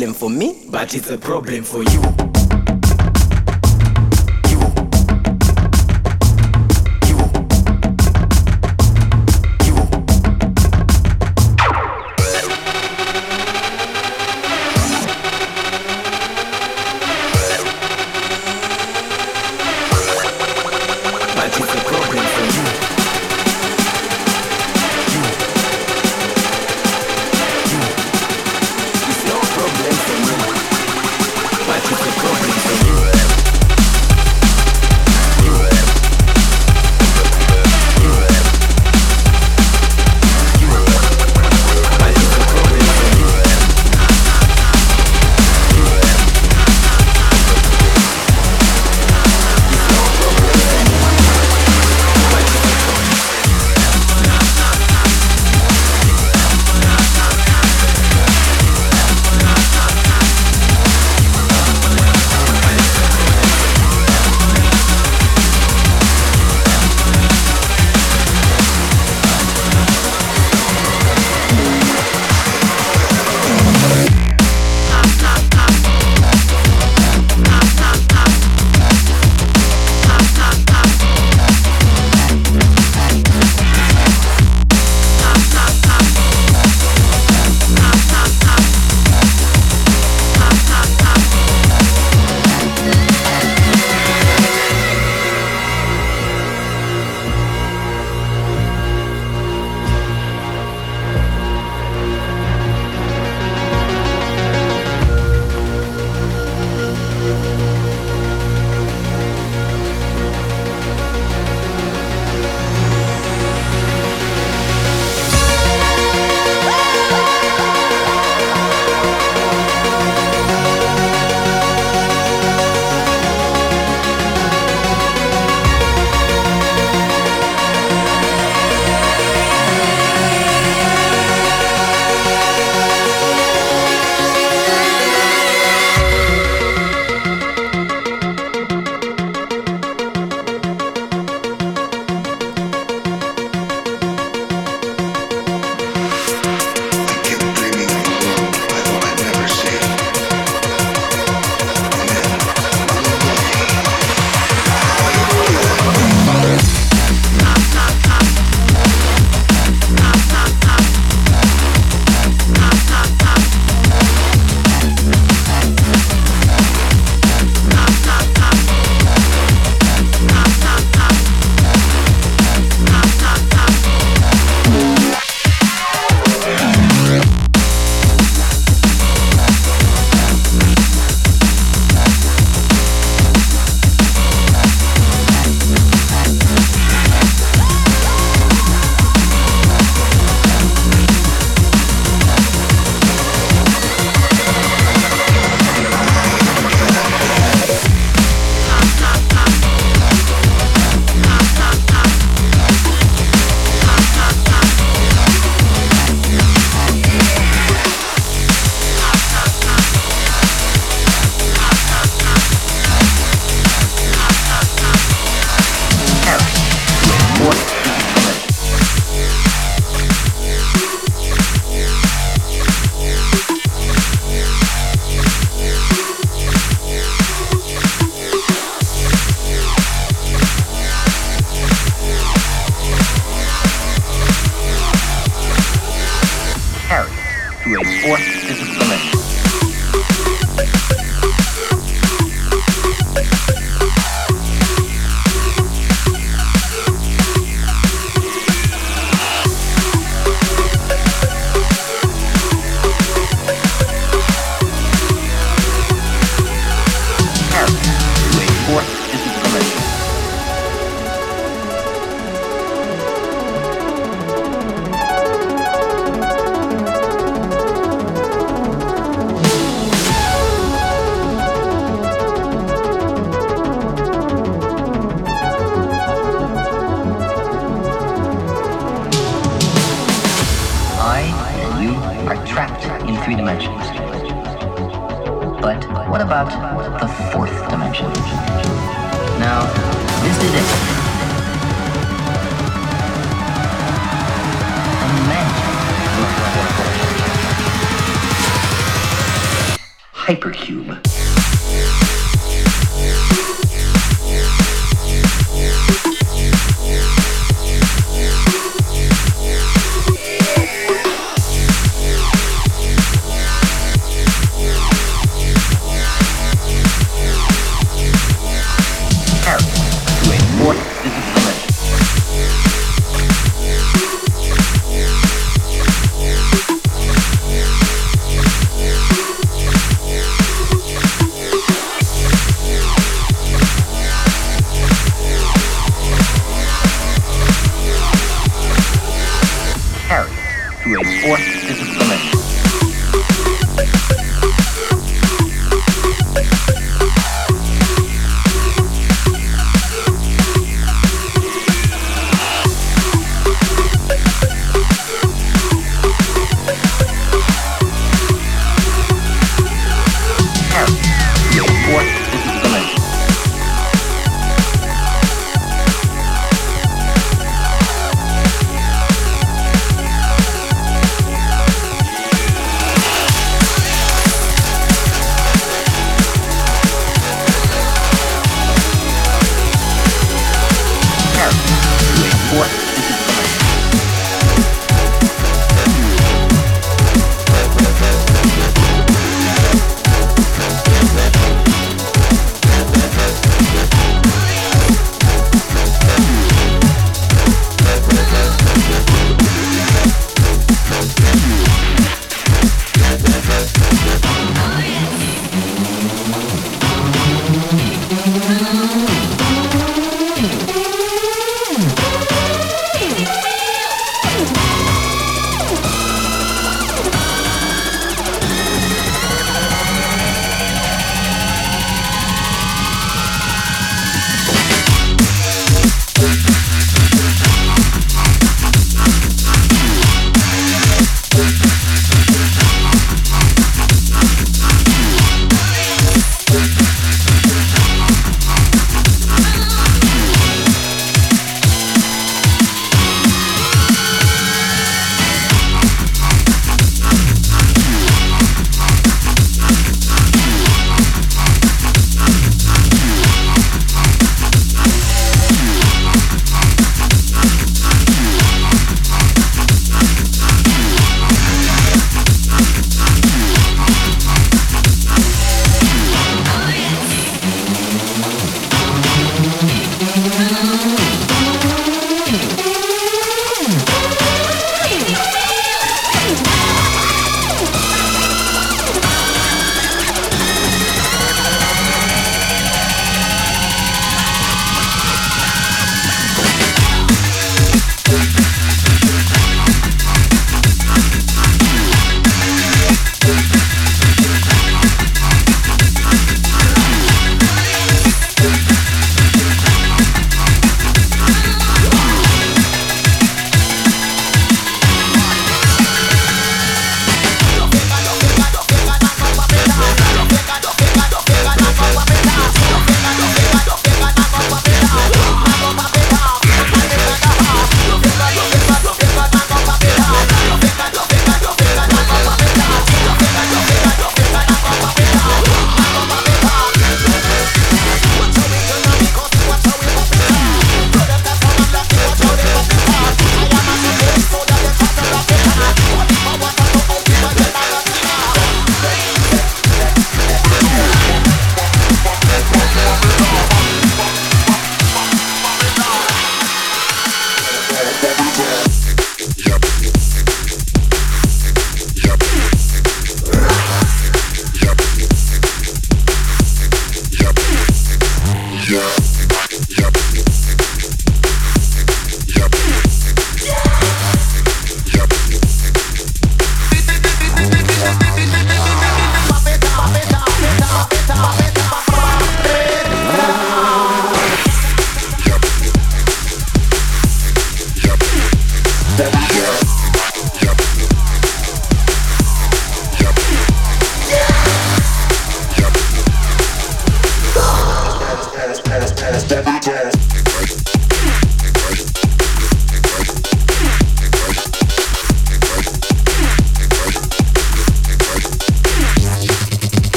problem for me, but it's a problem for you. You.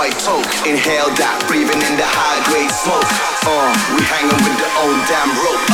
white toke. Inhale that, breathing in the high grade smoke. Uh, we hanging with the old damn rope.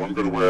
So I'm going to wear